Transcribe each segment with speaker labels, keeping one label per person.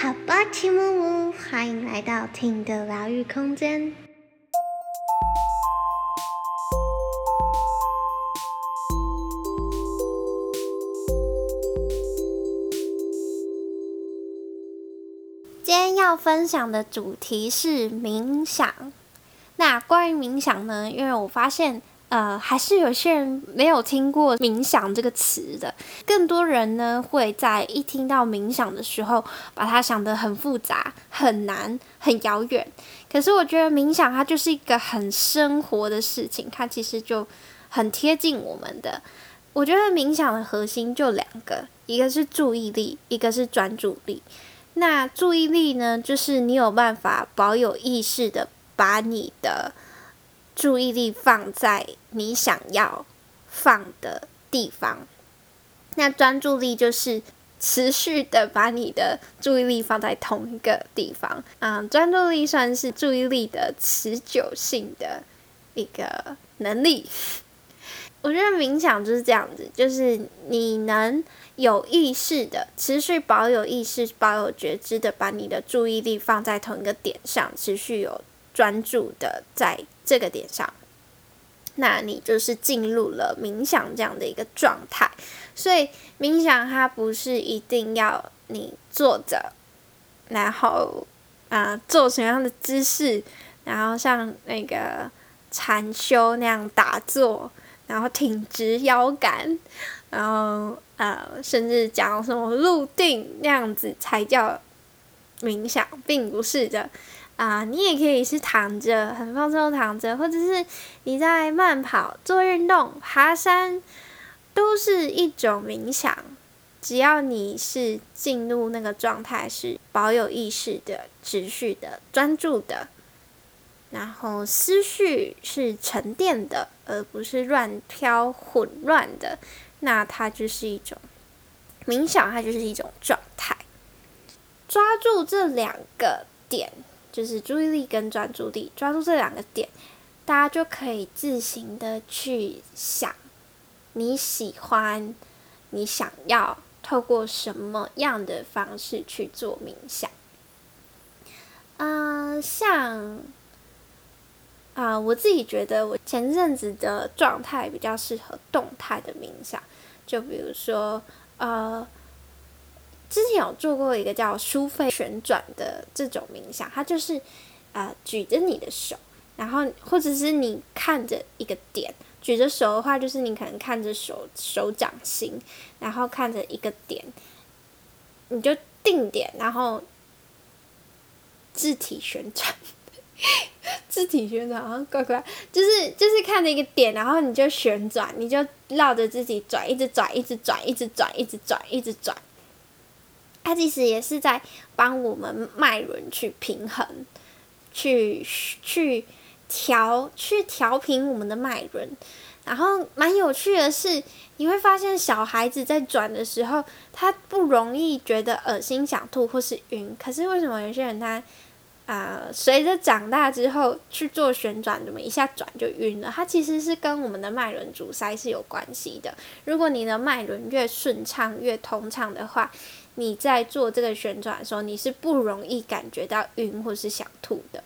Speaker 1: 好吧，齐木木，欢迎来到听的疗愈空间。今天要分享的主题是冥想。那关于冥想呢？因为我发现。呃，还是有些人没有听过冥想这个词的，更多人呢会在一听到冥想的时候，把它想得很复杂、很难、很遥远。可是我觉得冥想它就是一个很生活的事情，它其实就很贴近我们的。我觉得冥想的核心就两个，一个是注意力，一个是专注力。那注意力呢，就是你有办法保有意识的把你的。注意力放在你想要放的地方，那专注力就是持续的把你的注意力放在同一个地方。嗯，专注力算是注意力的持久性的一个能力。我觉得冥想就是这样子，就是你能有意识的持续保有意识、保有觉知的把你的注意力放在同一个点上，持续有专注的在。这个点上，那你就是进入了冥想这样的一个状态。所以冥想它不是一定要你坐着，然后啊做什么样的姿势，然后像那个禅修那样打坐，然后挺直腰杆，然后呃甚至讲什么入定那样子才叫冥想，并不是的。啊，你也可以是躺着，很放松躺着，或者是你在慢跑、做运动、爬山，都是一种冥想。只要你是进入那个状态，是保有意识的、持续的、专注的，然后思绪是沉淀的，而不是乱飘、混乱的，那它就是一种冥想，它就是一种状态。抓住这两个点。就是注意力跟专注力，抓住这两个点，大家就可以自行的去想，你喜欢，你想要透过什么样的方式去做冥想？嗯，像啊，我自己觉得我前阵子的状态比较适合动态的冥想，就比如说呃。之前有做过一个叫苏菲旋转的这种冥想，它就是，呃，举着你的手，然后或者是你看着一个点，举着手的话，就是你可能看着手手掌心，然后看着一个点，你就定点，然后字体旋转，字体旋转啊，乖乖，就是就是看着一个点，然后你就旋转，你就绕着自己转，一直转，一直转，一直转，一直转，一直转。它其实也是在帮我们脉轮去平衡，去去调去调平我们的脉轮。然后蛮有趣的是，你会发现小孩子在转的时候，他不容易觉得恶心、想吐或是晕。可是为什么有些人他啊，随着长大之后去做旋转，怎么一下转就晕了？它其实是跟我们的脉轮阻塞是有关系的。如果你的脉轮越顺畅、越通畅的话，你在做这个旋转的时候，你是不容易感觉到晕或是想吐的。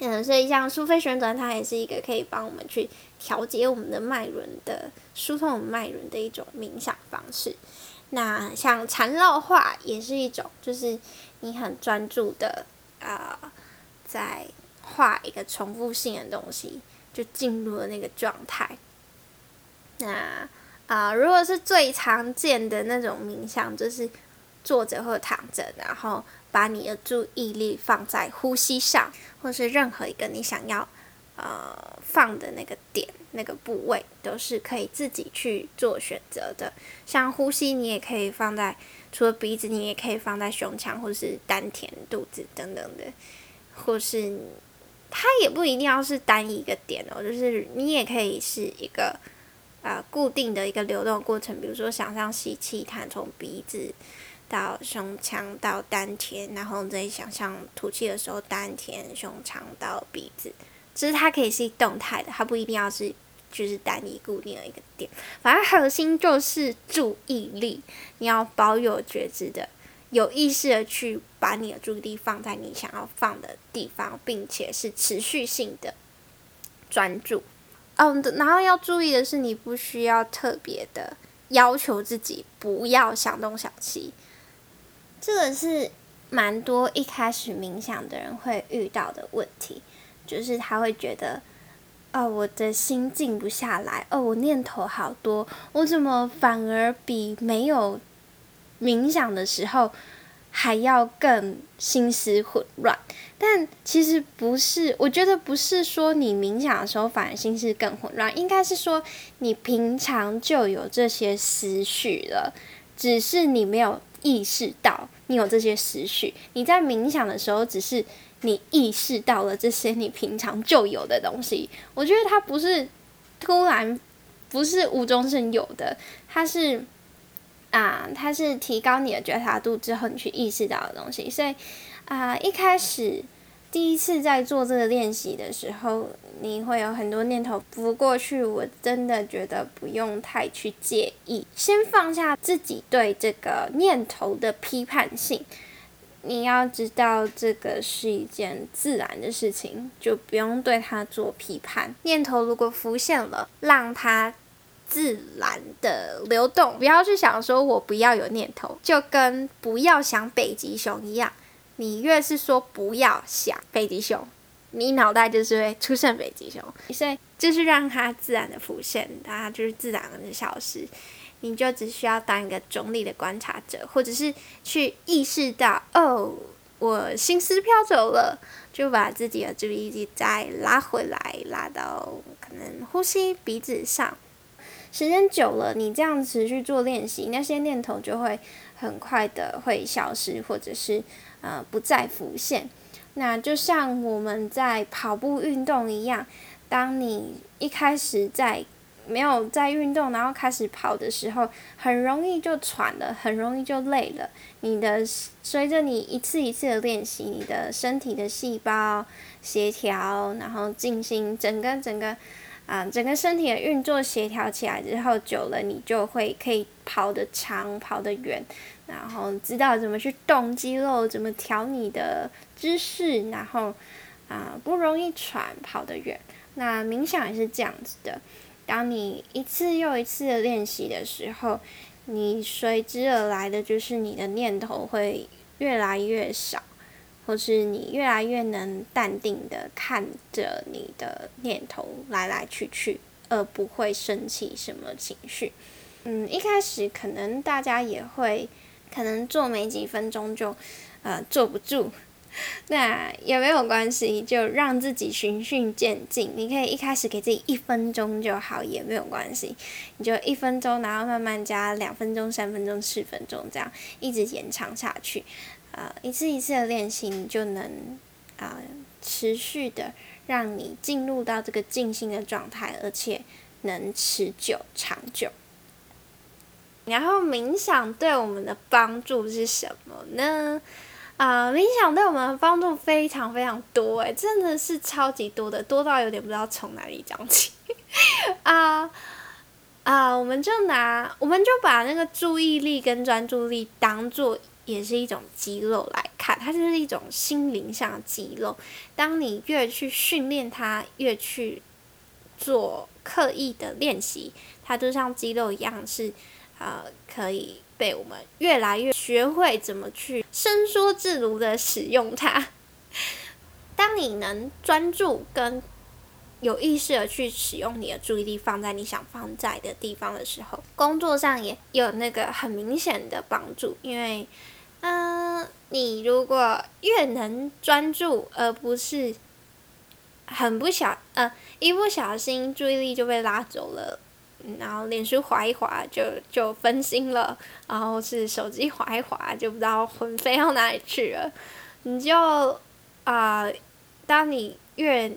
Speaker 1: 嗯，所以像苏菲旋转，它也是一个可以帮我们去调节我们的脉轮的、疏通我们脉轮的一种冥想方式。那像缠绕画也是一种，就是你很专注的啊，在画一个重复性的东西，就进入了那个状态。那啊，如果是最常见的那种冥想，就是。坐着或躺着，然后把你的注意力放在呼吸上，或是任何一个你想要呃放的那个点、那个部位，都是可以自己去做选择的。像呼吸，你也可以放在除了鼻子，你也可以放在胸腔或是丹田、肚子等等的，或是它也不一定要是单一个点哦，就是你也可以是一个呃固定的一个流动过程，比如说想象吸气，它从鼻子。到胸腔到丹田，然后再想象吐气的时候，丹田、胸腔到鼻子，其实它可以是动态的，它不一定要是就是单一固定的一个点。反正核心就是注意力，你要保有觉知的有意识的去把你的注意力放在你想要放的地方，并且是持续性的专注。嗯，然后要注意的是，你不需要特别的要求自己不要想东想西。这个是蛮多一开始冥想的人会遇到的问题，就是他会觉得，哦，我的心静不下来，哦，我念头好多，我怎么反而比没有冥想的时候还要更心思混乱？但其实不是，我觉得不是说你冥想的时候反而心思更混乱，应该是说你平常就有这些思绪了，只是你没有。意识到你有这些思绪，你在冥想的时候，只是你意识到了这些你平常就有的东西。我觉得它不是突然，不是无中生有的，它是啊，它是提高你的觉察度之后，你去意识到的东西。所以啊，一开始。第一次在做这个练习的时候，你会有很多念头浮过去。我真的觉得不用太去介意，先放下自己对这个念头的批判性。你要知道，这个是一件自然的事情，就不用对它做批判。念头如果浮现了，让它自然的流动，不要去想说我不要有念头，就跟不要想北极熊一样。你越是说不要想北极熊，你脑袋就是会出现北极熊，所以就是让它自然的浮现，它就是自然的消失。你就只需要当一个中立的观察者，或者是去意识到，哦，我心思飘走了，就把自己的注意力再拉回来，拉到可能呼吸、鼻子上。时间久了，你这样持续做练习，那些念头就会很快的会消失，或者是。呃，不再浮现。那就像我们在跑步运动一样，当你一开始在没有在运动，然后开始跑的时候，很容易就喘了，很容易就累了。你的随着你一次一次的练习，你的身体的细胞协调，然后进行，整个整个啊，整个身体的运作协调起来之后，久了你就会可以跑得长，跑得远。然后知道怎么去动肌肉，怎么调你的姿势，然后啊不容易喘，跑得远。那冥想也是这样子的，当你一次又一次的练习的时候，你随之而来的就是你的念头会越来越少，或是你越来越能淡定的看着你的念头来来去去，而不会生起什么情绪。嗯，一开始可能大家也会。可能做没几分钟就，呃，坐不住，那也没有关系，就让自己循序渐进。你可以一开始给自己一分钟就好，也没有关系。你就一分钟，然后慢慢加两分钟、三分钟、四分钟，这样一直延长下去。呃，一次一次的练习，你就能啊持续的让你进入到这个静心的状态，而且能持久长久。然后冥想对我们的帮助是什么呢？啊，冥想对我们的帮助非常非常多，诶，真的是超级多的，多到有点不知道从哪里讲起。啊啊，我们就拿，我们就把那个注意力跟专注力当做也是一种肌肉来看，它就是一种心灵上的肌肉。当你越去训练它，越去做刻意的练习，它就像肌肉一样是。呃，可以被我们越来越学会怎么去伸缩自如的使用它。当你能专注跟有意识的去使用你的注意力放在你想放在的地方的时候，工作上也有那个很明显的帮助。因为，嗯，你如果越能专注，而不是很不小，呃，一不小心注意力就被拉走了。然后脸书划一划就就分心了，然后是手机划一划就不知道魂飞到哪里去了。你就啊，当你越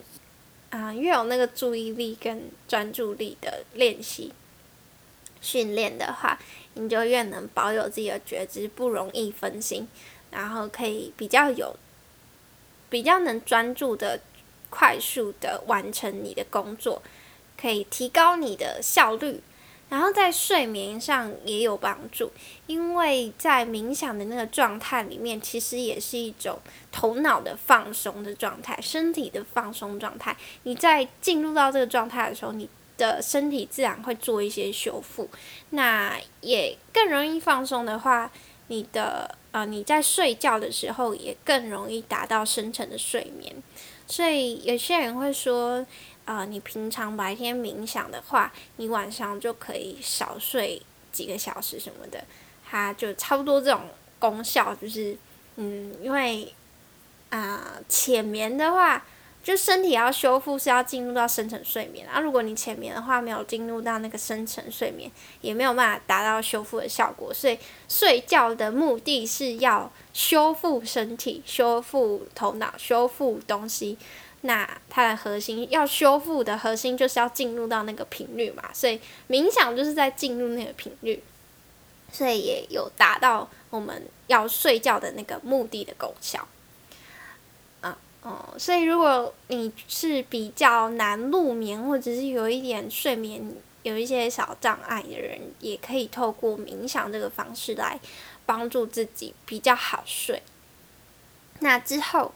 Speaker 1: 啊越有那个注意力跟专注力的练习训练的话，你就越能保有自己的觉知，不容易分心，然后可以比较有比较能专注的快速的完成你的工作。可以提高你的效率，然后在睡眠上也有帮助，因为在冥想的那个状态里面，其实也是一种头脑的放松的状态，身体的放松状态。你在进入到这个状态的时候，你的身体自然会做一些修复。那也更容易放松的话，你的呃你在睡觉的时候也更容易达到深层的睡眠。所以有些人会说。啊，你平常白天冥想的话，你晚上就可以少睡几个小时什么的，它就差不多这种功效，就是嗯，因为啊浅眠的话，就身体要修复是要进入到深层睡眠，啊如果你浅眠的话没有进入到那个深层睡眠，也没有办法达到修复的效果，所以睡觉的目的是要修复身体、修复头脑、修复东西。那它的核心要修复的核心就是要进入到那个频率嘛，所以冥想就是在进入那个频率，所以也有达到我们要睡觉的那个目的的功效。啊哦，所以如果你是比较难入眠，或者是有一点睡眠有一些小障碍的人，也可以透过冥想这个方式来帮助自己比较好睡。那之后。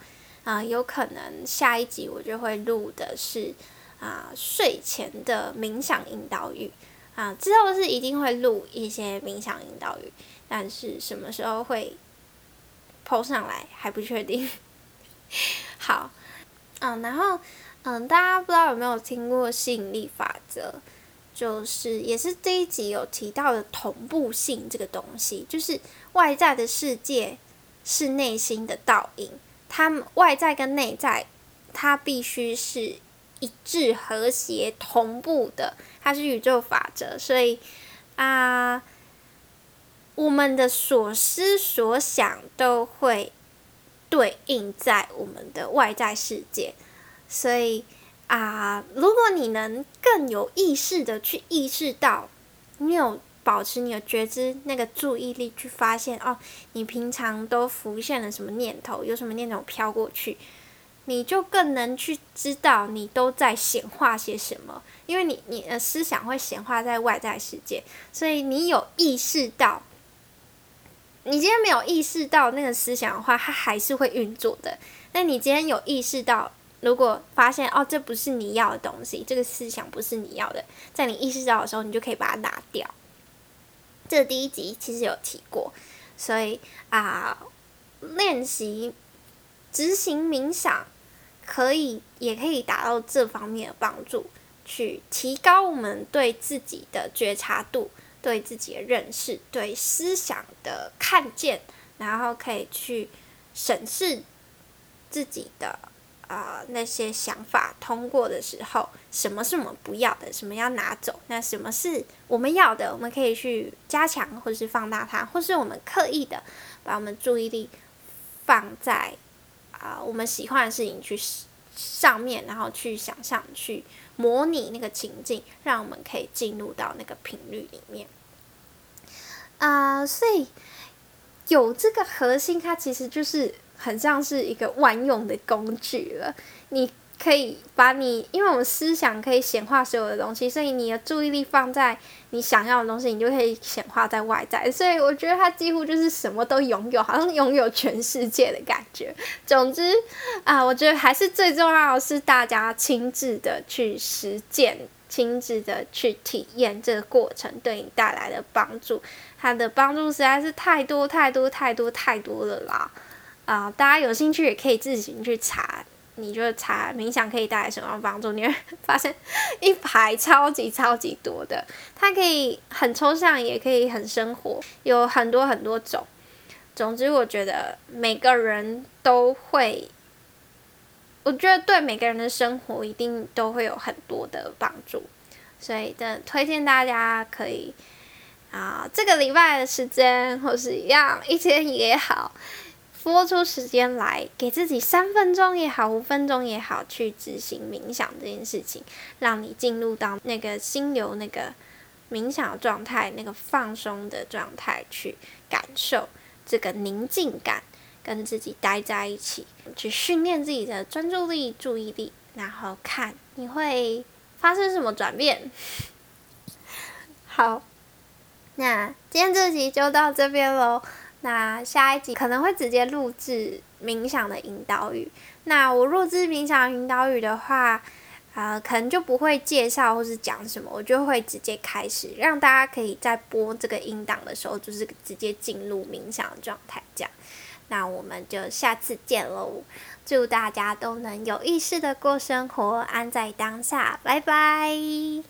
Speaker 1: 啊，有可能下一集我就会录的是啊睡前的冥想引导语啊，之后是一定会录一些冥想引导语，但是什么时候会抛上来还不确定。好，嗯，然后嗯，大家不知道有没有听过吸引力法则？就是也是这一集有提到的同步性这个东西，就是外在的世界是内心的倒影。他们外在跟内在，它必须是一致、和谐、同步的，它是宇宙法则。所以啊，我们的所思所想都会对应在我们的外在世界。所以啊，如果你能更有意识的去意识到，你有。保持你的觉知，那个注意力去发现哦，你平常都浮现了什么念头，有什么念头飘过去，你就更能去知道你都在显化些什么。因为你你的思想会显化在外在世界，所以你有意识到，你今天没有意识到那个思想的话，它还是会运作的。那你今天有意识到，如果发现哦，这不是你要的东西，这个思想不是你要的，在你意识到的时候，你就可以把它拿掉。这第一集其实有提过，所以啊，练习执行冥想可以，也可以达到这方面的帮助，去提高我们对自己的觉察度、对自己的认识、对思想的看见，然后可以去审视自己的。啊，那些想法通过的时候，什么是我们不要的，什么要拿走？那什么是我们要的？我们可以去加强，或是放大它，或是我们刻意的把我们注意力放在啊我们喜欢的事情去上面，然后去想象、去模拟那个情境，让我们可以进入到那个频率里面。啊，所以有这个核心，它其实就是。很像是一个万用的工具了，你可以把你，因为我们思想可以显化所有的东西，所以你的注意力放在你想要的东西，你就可以显化在外在。所以我觉得它几乎就是什么都拥有，好像拥有全世界的感觉。总之啊，我觉得还是最重要的是大家亲自的去实践，亲自的去体验这个过程对你带来的帮助。它的帮助实在是太多太多太多太多了啦。啊，大家有兴趣也可以自行去查，你就查冥想可以带来什么帮助，你会 发现一排超级超级多的，它可以很抽象，也可以很生活，有很多很多种。总之，我觉得每个人都会，我觉得对每个人的生活一定都会有很多的帮助，所以的推荐大家可以啊，这个礼拜的时间或是一样一天也好。拨出时间来，给自己三分钟也好，五分钟也好，去执行冥想这件事情，让你进入到那个心流、那个冥想状态、那个放松的状态，去感受这个宁静感，跟自己待在一起，去训练自己的专注力、注意力，然后看你会发生什么转变。好，那今天这集就到这边喽。那下一集可能会直接录制冥想的引导语。那我录制冥想引导语的话，啊，可能就不会介绍或是讲什么，我就会直接开始，让大家可以在播这个音档的时候，就是直接进入冥想的状态。这样，那我们就下次见喽！祝大家都能有意识的过生活，安在当下，拜拜。